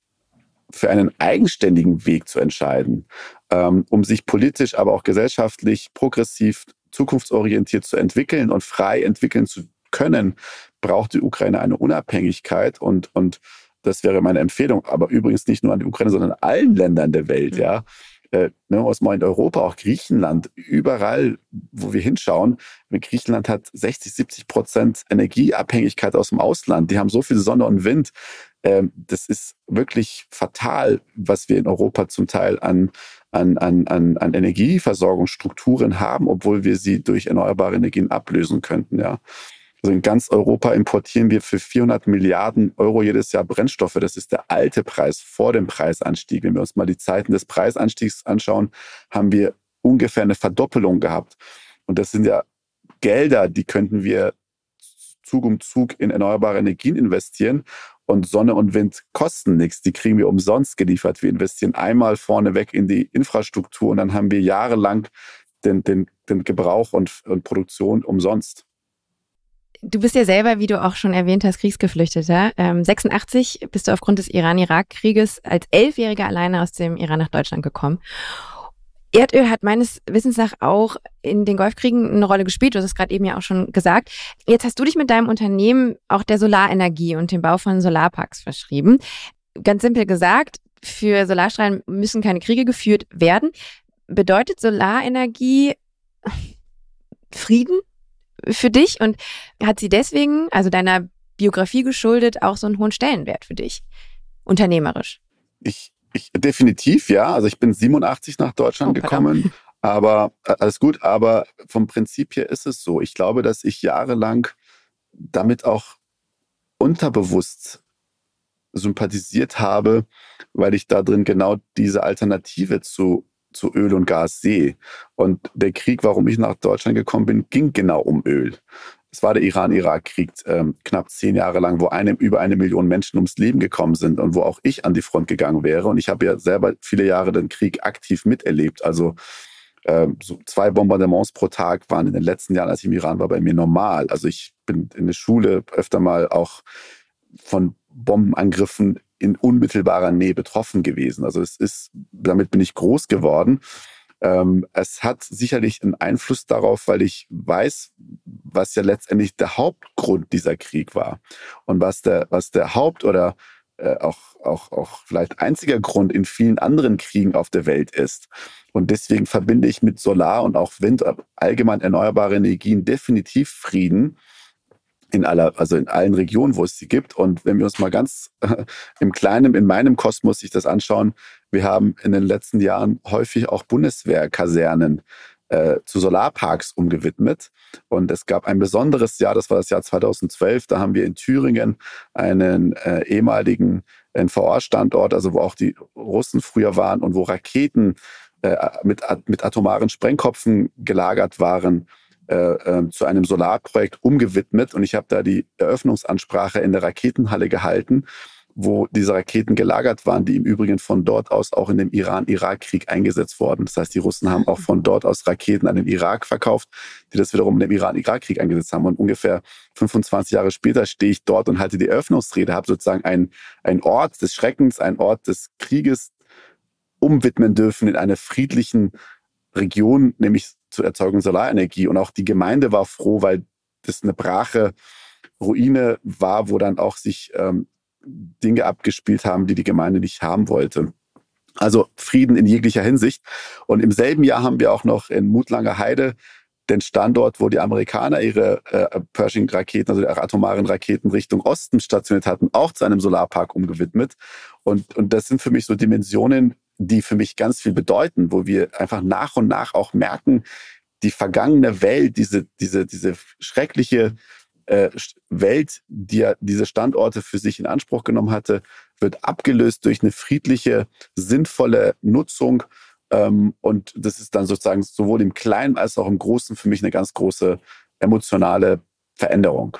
für einen eigenständigen Weg zu entscheiden, ähm, um sich politisch, aber auch gesellschaftlich progressiv, zukunftsorientiert zu entwickeln und frei entwickeln zu können, braucht die Ukraine eine Unabhängigkeit und, und das wäre meine Empfehlung. Aber übrigens nicht nur an die Ukraine, sondern allen Ländern der Welt, mhm. ja äh, ne, aus in Europa, auch Griechenland, überall, wo wir hinschauen, Griechenland hat 60, 70 Prozent Energieabhängigkeit aus dem Ausland. Die haben so viel Sonne und Wind. Ähm, das ist wirklich fatal, was wir in Europa zum Teil an, an, an, an, an Energieversorgungsstrukturen haben, obwohl wir sie durch erneuerbare Energien ablösen könnten. Ja. Also in ganz Europa importieren wir für 400 Milliarden Euro jedes Jahr Brennstoffe. Das ist der alte Preis vor dem Preisanstieg. Wenn wir uns mal die Zeiten des Preisanstiegs anschauen, haben wir ungefähr eine Verdoppelung gehabt. Und das sind ja Gelder, die könnten wir Zug um Zug in erneuerbare Energien investieren. Und Sonne und Wind kosten nichts. Die kriegen wir umsonst geliefert. Wir investieren einmal vorneweg in die Infrastruktur und dann haben wir jahrelang den, den, den Gebrauch und, und Produktion umsonst. Du bist ja selber, wie du auch schon erwähnt hast, Kriegsgeflüchteter. Ähm, 86 bist du aufgrund des Iran-Irak-Krieges als Elfjähriger alleine aus dem Iran nach Deutschland gekommen. Erdöl hat meines Wissens nach auch in den Golfkriegen eine Rolle gespielt. Du hast es gerade eben ja auch schon gesagt. Jetzt hast du dich mit deinem Unternehmen auch der Solarenergie und dem Bau von Solarparks verschrieben. Ganz simpel gesagt, für Solarstrahlen müssen keine Kriege geführt werden. Bedeutet Solarenergie Frieden für dich und hat sie deswegen, also deiner Biografie geschuldet, auch so einen hohen Stellenwert für dich, unternehmerisch? Ich, ich definitiv, ja. Also ich bin 87 nach Deutschland oh, gekommen. Aber äh, alles gut, aber vom Prinzip her ist es so. Ich glaube, dass ich jahrelang damit auch unterbewusst sympathisiert habe, weil ich da drin genau diese Alternative zu, zu Öl und Gas sehe. Und der Krieg, warum ich nach Deutschland gekommen bin, ging genau um Öl. Es war der Iran-Irak-Krieg ähm, knapp zehn Jahre lang, wo eine, über eine Million Menschen ums Leben gekommen sind und wo auch ich an die Front gegangen wäre. Und ich habe ja selber viele Jahre den Krieg aktiv miterlebt. Also ähm, so zwei Bombardements pro Tag waren in den letzten Jahren, als ich im Iran war, bei mir normal. Also ich bin in der Schule öfter mal auch von Bombenangriffen in unmittelbarer Nähe betroffen gewesen. Also es ist, damit bin ich groß geworden. Ähm, es hat sicherlich einen Einfluss darauf, weil ich weiß, was ja letztendlich der Hauptgrund dieser Krieg war und was der, was der Haupt- oder äh, auch, auch, auch vielleicht einziger Grund in vielen anderen Kriegen auf der Welt ist. Und deswegen verbinde ich mit Solar und auch Wind, allgemein erneuerbare Energien definitiv Frieden in aller, also in allen Regionen, wo es sie gibt. Und wenn wir uns mal ganz äh, im Kleinen, in meinem Kosmos sich das anschauen, wir haben in den letzten Jahren häufig auch Bundeswehrkasernen äh, zu Solarparks umgewidmet. Und es gab ein besonderes Jahr, das war das Jahr 2012. Da haben wir in Thüringen einen äh, ehemaligen NVA-Standort, also wo auch die Russen früher waren und wo Raketen äh, mit, mit atomaren Sprengkopfen gelagert waren, äh, äh, zu einem Solarprojekt umgewidmet. Und ich habe da die Eröffnungsansprache in der Raketenhalle gehalten wo diese Raketen gelagert waren, die im Übrigen von dort aus auch in dem Iran-Irak-Krieg eingesetzt wurden. Das heißt, die Russen haben auch von dort aus Raketen an den Irak verkauft, die das wiederum in dem Iran-Irak-Krieg eingesetzt haben. Und ungefähr 25 Jahre später stehe ich dort und halte die Eröffnungsrede, habe sozusagen einen Ort des Schreckens, einen Ort des Krieges umwidmen dürfen in einer friedlichen Region, nämlich zur Erzeugung Solarenergie. Und auch die Gemeinde war froh, weil das eine brache Ruine war, wo dann auch sich ähm, Dinge abgespielt haben, die die Gemeinde nicht haben wollte. Also Frieden in jeglicher Hinsicht. Und im selben Jahr haben wir auch noch in Mutlanger Heide den Standort, wo die Amerikaner ihre äh, Pershing-Raketen, also ihre atomaren Raketen Richtung Osten stationiert hatten, auch zu einem Solarpark umgewidmet. Und, und das sind für mich so Dimensionen, die für mich ganz viel bedeuten, wo wir einfach nach und nach auch merken, die vergangene Welt, diese, diese, diese schreckliche äh, Welt, die ja diese Standorte für sich in Anspruch genommen hatte, wird abgelöst durch eine friedliche, sinnvolle Nutzung. Ähm, und das ist dann sozusagen sowohl im Kleinen als auch im Großen für mich eine ganz große emotionale Veränderung.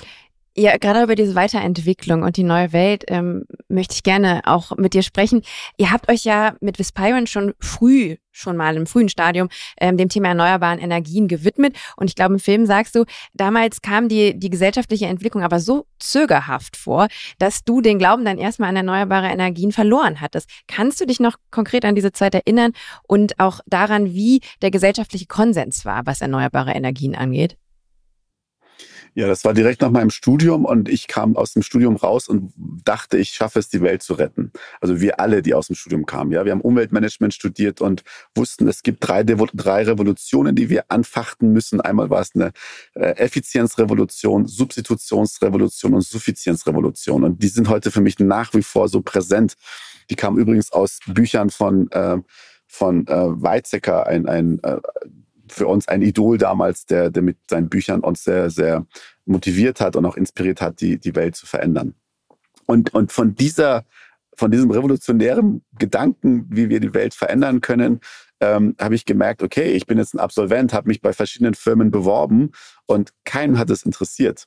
Ja, gerade über diese Weiterentwicklung und die neue Welt ähm, möchte ich gerne auch mit dir sprechen. Ihr habt euch ja mit Vispiron schon früh, schon mal im frühen Stadium, ähm, dem Thema erneuerbaren Energien gewidmet. Und ich glaube, im Film sagst du, damals kam die, die gesellschaftliche Entwicklung aber so zögerhaft vor, dass du den Glauben dann erstmal an erneuerbare Energien verloren hattest. Kannst du dich noch konkret an diese Zeit erinnern und auch daran, wie der gesellschaftliche Konsens war, was erneuerbare Energien angeht? Ja, das war direkt nach meinem Studium und ich kam aus dem Studium raus und dachte, ich schaffe es, die Welt zu retten. Also wir alle, die aus dem Studium kamen. Ja, wir haben Umweltmanagement studiert und wussten, es gibt drei, drei Revolutionen, die wir anfachten müssen. Einmal war es eine äh, Effizienzrevolution, Substitutionsrevolution und Suffizienzrevolution. Und die sind heute für mich nach wie vor so präsent. Die kamen übrigens aus Büchern von äh, von äh, Weizsäcker, ein, ein äh, für uns ein Idol damals, der, der mit seinen Büchern uns sehr, sehr motiviert hat und auch inspiriert hat, die, die Welt zu verändern. Und, und von dieser, von diesem revolutionären Gedanken, wie wir die Welt verändern können, ähm, habe ich gemerkt, okay, ich bin jetzt ein Absolvent, habe mich bei verschiedenen Firmen beworben und keinen hat es interessiert.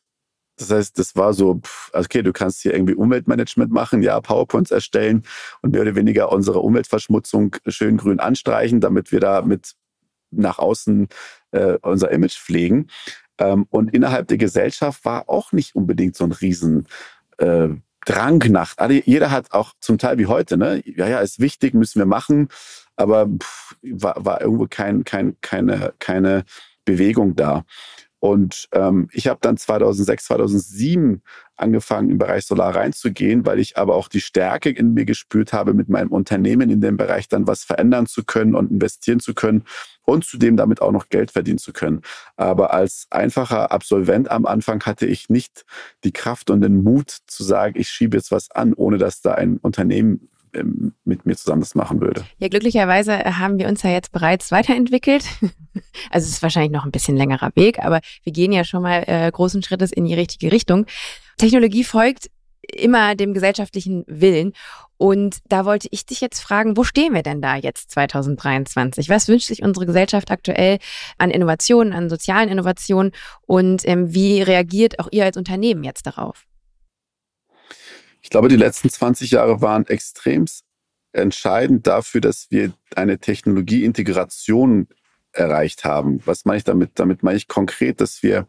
Das heißt, das war so, okay, du kannst hier irgendwie Umweltmanagement machen, ja, PowerPoints erstellen und mehr oder weniger unsere Umweltverschmutzung schön grün anstreichen, damit wir da mit nach außen äh, unser Image pflegen. Ähm, und innerhalb der Gesellschaft war auch nicht unbedingt so ein riesen äh, Drang nach. Alle, jeder hat auch zum Teil wie heute, ne? Ja, ja, ist wichtig, müssen wir machen, aber pff, war, war irgendwo kein, kein, keine, keine Bewegung da. Und ähm, ich habe dann 2006, 2007 angefangen, im Bereich Solar reinzugehen, weil ich aber auch die Stärke in mir gespürt habe, mit meinem Unternehmen in dem Bereich dann was verändern zu können und investieren zu können und zudem damit auch noch Geld verdienen zu können. Aber als einfacher Absolvent am Anfang hatte ich nicht die Kraft und den Mut zu sagen, ich schiebe jetzt was an, ohne dass da ein Unternehmen mit mir zusammen das machen würde. Ja, glücklicherweise haben wir uns ja jetzt bereits weiterentwickelt. Also es ist wahrscheinlich noch ein bisschen längerer Weg, aber wir gehen ja schon mal äh, großen Schrittes in die richtige Richtung. Technologie folgt immer dem gesellschaftlichen Willen. Und da wollte ich dich jetzt fragen, wo stehen wir denn da jetzt 2023? Was wünscht sich unsere Gesellschaft aktuell an Innovationen, an sozialen Innovationen und ähm, wie reagiert auch ihr als Unternehmen jetzt darauf? Ich glaube, die letzten 20 Jahre waren extrem entscheidend dafür, dass wir eine Technologieintegration erreicht haben. Was meine ich damit? Damit meine ich konkret, dass wir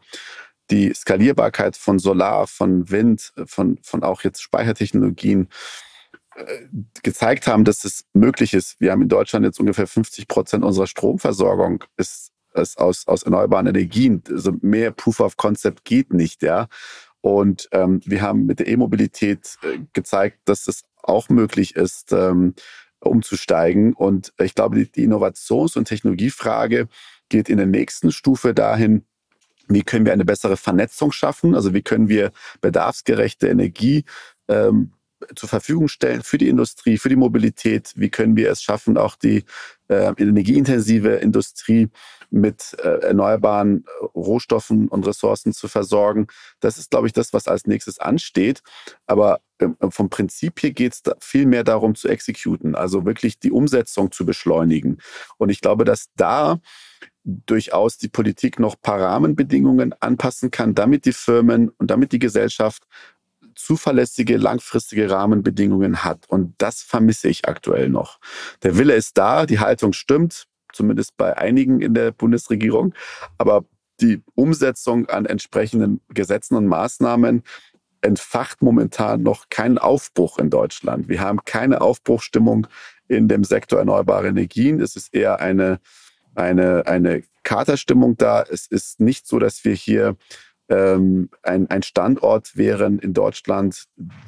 die Skalierbarkeit von Solar, von Wind, von, von auch jetzt Speichertechnologien äh, gezeigt haben, dass es möglich ist. Wir haben in Deutschland jetzt ungefähr 50 Prozent unserer Stromversorgung ist, ist aus, aus erneuerbaren Energien. Also mehr Proof of Concept geht nicht, ja. Und ähm, wir haben mit der E-Mobilität äh, gezeigt, dass es auch möglich ist, ähm, umzusteigen. Und ich glaube, die, die Innovations- und Technologiefrage geht in der nächsten Stufe dahin, wie können wir eine bessere Vernetzung schaffen? Also wie können wir bedarfsgerechte Energie ähm, zur Verfügung stellen für die Industrie, für die Mobilität? Wie können wir es schaffen, auch die äh, energieintensive Industrie mit äh, erneuerbaren äh, Rohstoffen und Ressourcen zu versorgen? Das ist, glaube ich, das, was als nächstes ansteht. Aber äh, vom Prinzip hier geht es viel mehr darum zu exekuten, also wirklich die Umsetzung zu beschleunigen. Und ich glaube, dass da durchaus die Politik noch paar Rahmenbedingungen anpassen kann, damit die Firmen und damit die Gesellschaft zuverlässige, langfristige Rahmenbedingungen hat. Und das vermisse ich aktuell noch. Der Wille ist da, die Haltung stimmt, zumindest bei einigen in der Bundesregierung. Aber die Umsetzung an entsprechenden Gesetzen und Maßnahmen entfacht momentan noch keinen Aufbruch in Deutschland. Wir haben keine Aufbruchstimmung in dem Sektor erneuerbare Energien. Es ist eher eine, eine, eine Katerstimmung da. Es ist nicht so, dass wir hier ähm, ein, ein Standort wären in Deutschland,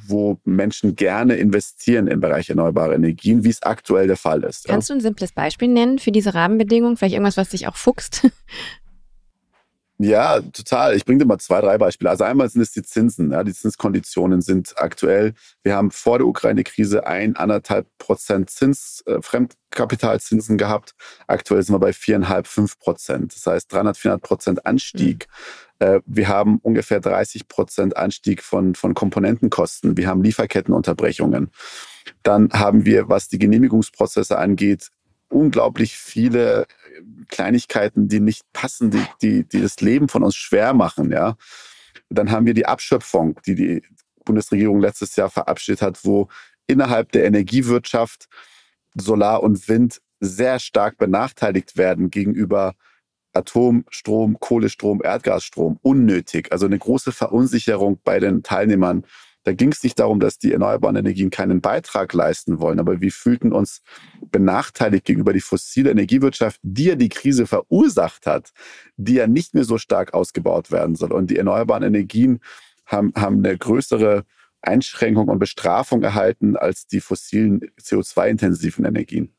wo Menschen gerne investieren im Bereich erneuerbare Energien, wie es aktuell der Fall ist. Kannst ja? du ein simples Beispiel nennen für diese Rahmenbedingungen? Vielleicht irgendwas, was dich auch fuchst? Ja, total. Ich bringe dir mal zwei, drei Beispiele. Also einmal sind es die Zinsen. Ja, die Zinskonditionen sind aktuell. Wir haben vor der Ukraine-Krise ein, anderthalb Prozent Zins, äh, Fremdkapitalzinsen gehabt. Aktuell sind wir bei viereinhalb, fünf Prozent. Das heißt 300, 400 Prozent Anstieg. Mhm. Äh, wir haben ungefähr 30 Prozent Anstieg von, von Komponentenkosten. Wir haben Lieferkettenunterbrechungen. Dann haben wir, was die Genehmigungsprozesse angeht, unglaublich viele Kleinigkeiten, die nicht passen, die, die, die das Leben von uns schwer machen. Ja. Dann haben wir die Abschöpfung, die die Bundesregierung letztes Jahr verabschiedet hat, wo innerhalb der Energiewirtschaft Solar und Wind sehr stark benachteiligt werden gegenüber Atomstrom, Kohlestrom, Erdgasstrom. Unnötig. Also eine große Verunsicherung bei den Teilnehmern da ging es nicht darum, dass die erneuerbaren Energien keinen Beitrag leisten wollen, aber wir fühlten uns benachteiligt gegenüber die fossile Energiewirtschaft, die ja die Krise verursacht hat, die ja nicht mehr so stark ausgebaut werden soll. Und die erneuerbaren Energien haben, haben eine größere Einschränkung und Bestrafung erhalten als die fossilen CO2-intensiven Energien.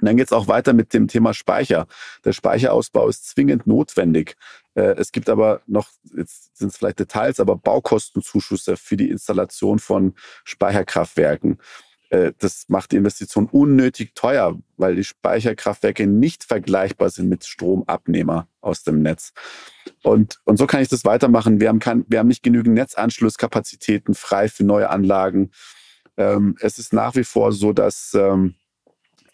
Und dann geht es auch weiter mit dem Thema Speicher. Der Speicherausbau ist zwingend notwendig. Äh, es gibt aber noch, jetzt sind es vielleicht Details, aber Baukostenzuschüsse für die Installation von Speicherkraftwerken. Äh, das macht die Investition unnötig teuer, weil die Speicherkraftwerke nicht vergleichbar sind mit Stromabnehmer aus dem Netz. Und, und so kann ich das weitermachen. Wir haben, kein, wir haben nicht genügend Netzanschlusskapazitäten frei für neue Anlagen. Ähm, es ist nach wie vor so, dass ähm, äh,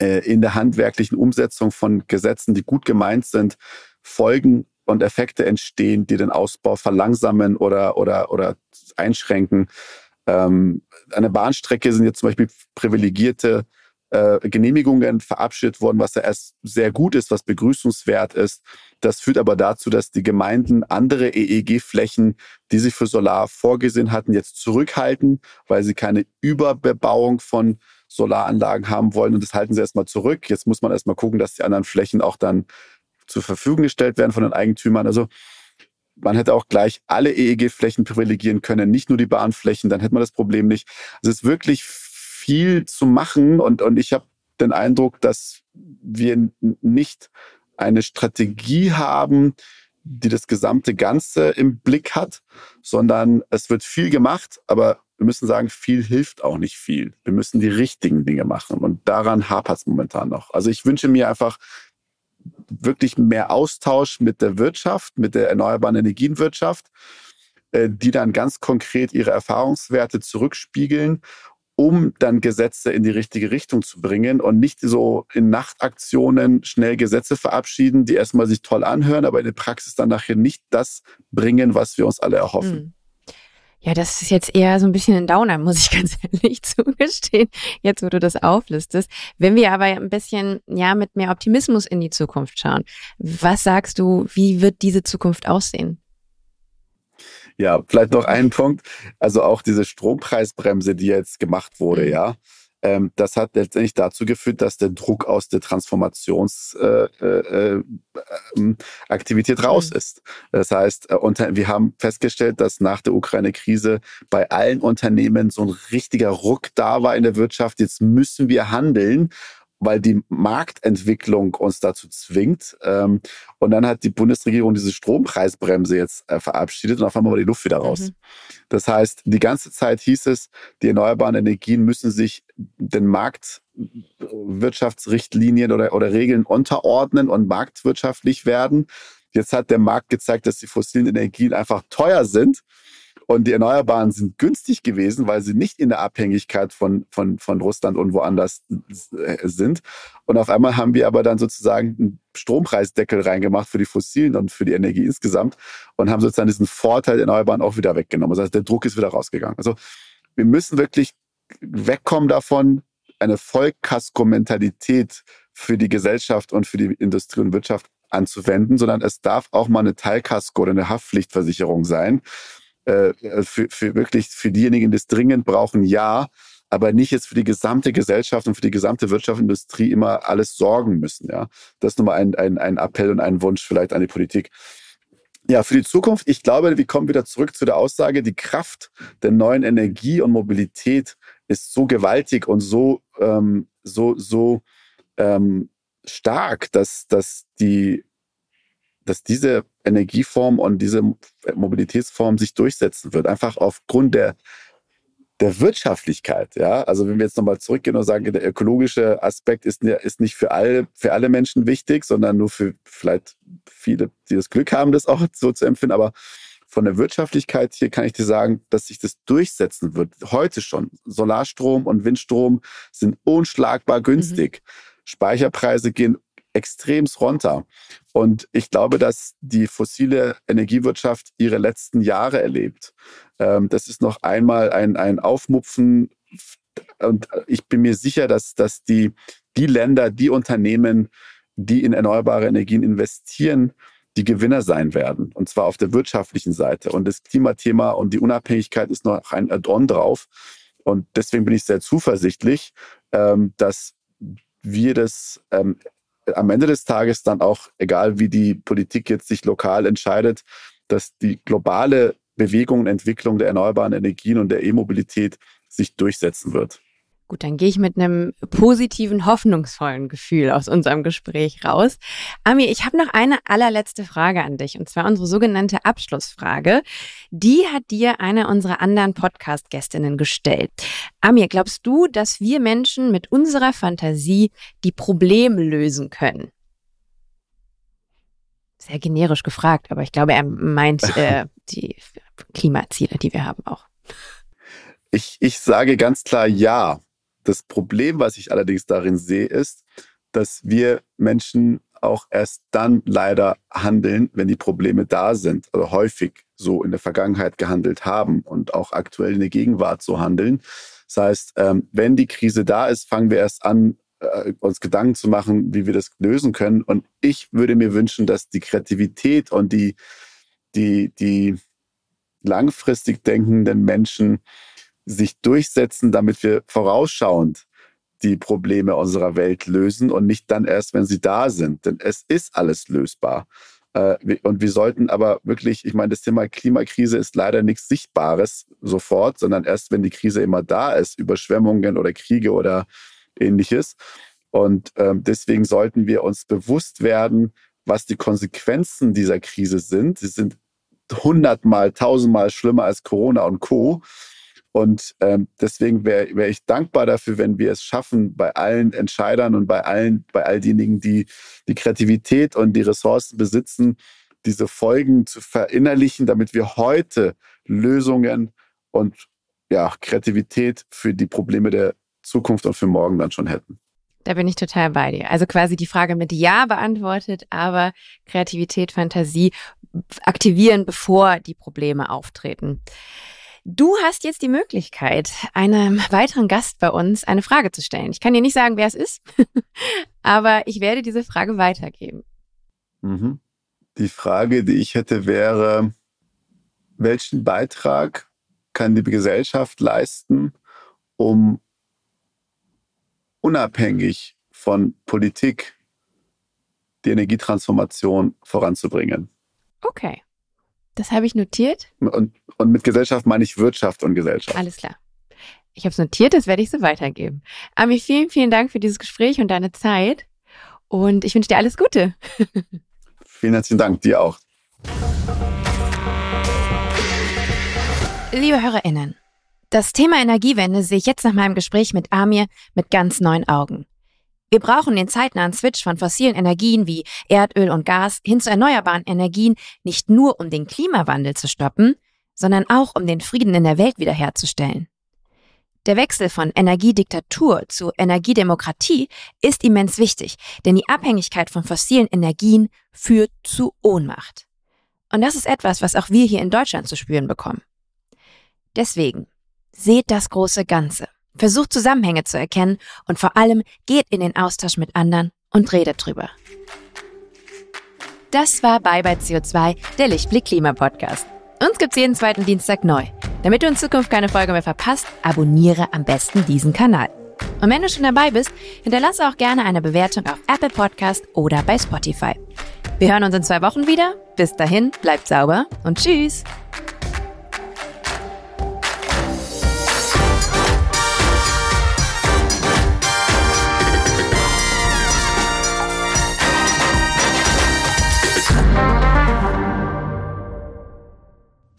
in der handwerklichen Umsetzung von Gesetzen, die gut gemeint sind, Folgen und Effekte entstehen, die den Ausbau verlangsamen oder, oder, oder einschränken. Ähm, eine Bahnstrecke sind jetzt zum Beispiel privilegierte äh, Genehmigungen verabschiedet worden, was ja erst sehr gut ist, was begrüßungswert ist. Das führt aber dazu, dass die Gemeinden andere EEG-Flächen, die sie für Solar vorgesehen hatten, jetzt zurückhalten, weil sie keine Überbebauung von Solaranlagen haben wollen und das halten sie erstmal zurück. Jetzt muss man erstmal gucken, dass die anderen Flächen auch dann zur Verfügung gestellt werden von den Eigentümern. Also man hätte auch gleich alle EEG-Flächen privilegieren können, nicht nur die Bahnflächen, dann hätte man das Problem nicht. Es ist wirklich viel zu machen und, und ich habe den Eindruck, dass wir nicht eine Strategie haben, die das gesamte Ganze im Blick hat, sondern es wird viel gemacht, aber wir müssen sagen, viel hilft auch nicht viel. Wir müssen die richtigen Dinge machen und daran hapert es momentan noch. Also ich wünsche mir einfach wirklich mehr Austausch mit der Wirtschaft, mit der erneuerbaren Energienwirtschaft, äh, die dann ganz konkret ihre Erfahrungswerte zurückspiegeln um dann Gesetze in die richtige Richtung zu bringen und nicht so in Nachtaktionen schnell Gesetze verabschieden, die erstmal sich toll anhören, aber in der Praxis dann nachher nicht das bringen, was wir uns alle erhoffen. Hm. Ja, das ist jetzt eher so ein bisschen ein Downer, muss ich ganz ehrlich zugestehen, jetzt wo du das auflistest. Wenn wir aber ein bisschen, ja, mit mehr Optimismus in die Zukunft schauen, was sagst du, wie wird diese Zukunft aussehen? Ja, vielleicht noch einen Punkt. Also auch diese Strompreisbremse, die jetzt gemacht wurde, mhm. ja. Ähm, das hat letztendlich dazu geführt, dass der Druck aus der Transformationsaktivität äh, äh, äh, raus mhm. ist. Das heißt, äh, wir haben festgestellt, dass nach der Ukraine-Krise bei allen Unternehmen so ein richtiger Ruck da war in der Wirtschaft. Jetzt müssen wir handeln weil die Marktentwicklung uns dazu zwingt. Ähm, und dann hat die Bundesregierung diese Strompreisbremse jetzt äh, verabschiedet und auf einmal war die Luft wieder raus. Mhm. Das heißt, die ganze Zeit hieß es, die erneuerbaren Energien müssen sich den Marktwirtschaftsrichtlinien oder, oder Regeln unterordnen und marktwirtschaftlich werden. Jetzt hat der Markt gezeigt, dass die fossilen Energien einfach teuer sind und die Erneuerbaren sind günstig gewesen, weil sie nicht in der Abhängigkeit von, von, von Russland und woanders sind. Und auf einmal haben wir aber dann sozusagen einen Strompreisdeckel reingemacht für die Fossilen und für die Energie insgesamt und haben sozusagen diesen Vorteil der Erneuerbaren auch wieder weggenommen. Das heißt, der Druck ist wieder rausgegangen. Also wir müssen wirklich wegkommen davon, eine Vollkasko-Mentalität für die Gesellschaft und für die Industrie und Wirtschaft anzuwenden, sondern es darf auch mal eine Teilkasko oder eine Haftpflichtversicherung sein, äh, für, für wirklich für diejenigen, die es dringend brauchen, ja, aber nicht jetzt für die gesamte Gesellschaft und für die gesamte Wirtschaftsindustrie immer alles sorgen müssen. Ja, das ist nochmal ein, ein, ein Appell und ein Wunsch vielleicht an die Politik. Ja, für die Zukunft, ich glaube, wir kommen wieder zurück zu der Aussage, die Kraft der neuen Energie und Mobilität ist so gewaltig und so, ähm, so, so ähm, stark, dass, dass die dass diese Energieform und diese Mobilitätsform sich durchsetzen wird, einfach aufgrund der, der Wirtschaftlichkeit. Ja? Also wenn wir jetzt nochmal zurückgehen und sagen, der ökologische Aspekt ist, ist nicht für alle, für alle Menschen wichtig, sondern nur für vielleicht viele, die das Glück haben, das auch so zu empfinden. Aber von der Wirtschaftlichkeit hier kann ich dir sagen, dass sich das durchsetzen wird. Heute schon. Solarstrom und Windstrom sind unschlagbar günstig. Mhm. Speicherpreise gehen extremst runter. Und ich glaube, dass die fossile Energiewirtschaft ihre letzten Jahre erlebt. Ähm, das ist noch einmal ein, ein Aufmupfen. Und ich bin mir sicher, dass, dass die, die Länder, die Unternehmen, die in erneuerbare Energien investieren, die Gewinner sein werden. Und zwar auf der wirtschaftlichen Seite. Und das Klimathema und die Unabhängigkeit ist noch ein Add-on drauf. Und deswegen bin ich sehr zuversichtlich, ähm, dass wir das ähm, am Ende des Tages dann auch, egal wie die Politik jetzt sich lokal entscheidet, dass die globale Bewegung und Entwicklung der erneuerbaren Energien und der E-Mobilität sich durchsetzen wird. Gut, dann gehe ich mit einem positiven, hoffnungsvollen Gefühl aus unserem Gespräch raus. Ami, ich habe noch eine allerletzte Frage an dich, und zwar unsere sogenannte Abschlussfrage. Die hat dir eine unserer anderen Podcast-Gästinnen gestellt. Amir, glaubst du, dass wir Menschen mit unserer Fantasie die Probleme lösen können? Sehr generisch gefragt, aber ich glaube, er meint äh, die Klimaziele, die wir haben auch. Ich, ich sage ganz klar ja. Das Problem, was ich allerdings darin sehe, ist, dass wir Menschen auch erst dann leider handeln, wenn die Probleme da sind oder häufig so in der Vergangenheit gehandelt haben und auch aktuell in der Gegenwart so handeln. Das heißt, ähm, wenn die Krise da ist, fangen wir erst an, äh, uns Gedanken zu machen, wie wir das lösen können. Und ich würde mir wünschen, dass die Kreativität und die, die, die langfristig denkenden Menschen sich durchsetzen, damit wir vorausschauend die Probleme unserer Welt lösen und nicht dann erst, wenn sie da sind. Denn es ist alles lösbar. Äh, und wir sollten aber wirklich, ich meine, das Thema Klimakrise ist leider nichts Sichtbares sofort, sondern erst, wenn die Krise immer da ist, Überschwemmungen oder Kriege oder ähnliches. Und ähm, deswegen sollten wir uns bewusst werden, was die Konsequenzen dieser Krise sind. Sie sind hundertmal, tausendmal schlimmer als Corona und Co. Und ähm, deswegen wäre wär ich dankbar dafür, wenn wir es schaffen, bei allen Entscheidern und bei allen, bei all denjenigen, die die Kreativität und die Ressourcen besitzen, diese Folgen zu verinnerlichen, damit wir heute Lösungen und ja, Kreativität für die Probleme der Zukunft und für morgen dann schon hätten. Da bin ich total bei dir. Also quasi die Frage mit Ja beantwortet, aber Kreativität, Fantasie aktivieren, bevor die Probleme auftreten. Du hast jetzt die Möglichkeit, einem weiteren Gast bei uns eine Frage zu stellen. Ich kann dir nicht sagen, wer es ist, aber ich werde diese Frage weitergeben. Mhm. Die Frage, die ich hätte, wäre, welchen Beitrag kann die Gesellschaft leisten, um unabhängig von Politik die Energietransformation voranzubringen? Okay. Das habe ich notiert. Und, und mit Gesellschaft meine ich Wirtschaft und Gesellschaft. Alles klar. Ich habe es notiert, das werde ich so weitergeben. Ami, vielen, vielen Dank für dieses Gespräch und deine Zeit. Und ich wünsche dir alles Gute. vielen herzlichen Dank, dir auch. Liebe HörerInnen, das Thema Energiewende sehe ich jetzt nach meinem Gespräch mit Amir mit ganz neuen Augen. Wir brauchen den zeitnahen Switch von fossilen Energien wie Erdöl und Gas hin zu erneuerbaren Energien nicht nur um den Klimawandel zu stoppen, sondern auch um den Frieden in der Welt wiederherzustellen. Der Wechsel von Energiediktatur zu Energiedemokratie ist immens wichtig, denn die Abhängigkeit von fossilen Energien führt zu Ohnmacht. Und das ist etwas, was auch wir hier in Deutschland zu spüren bekommen. Deswegen, seht das große Ganze. Versucht Zusammenhänge zu erkennen und vor allem geht in den Austausch mit anderen und redet drüber. Das war Bye Bye CO2, der Lichtblick Klima Podcast. Uns gibt's jeden zweiten Dienstag neu. Damit du in Zukunft keine Folge mehr verpasst, abonniere am besten diesen Kanal. Und wenn du schon dabei bist, hinterlasse auch gerne eine Bewertung auf Apple Podcast oder bei Spotify. Wir hören uns in zwei Wochen wieder. Bis dahin, bleibt sauber und tschüss.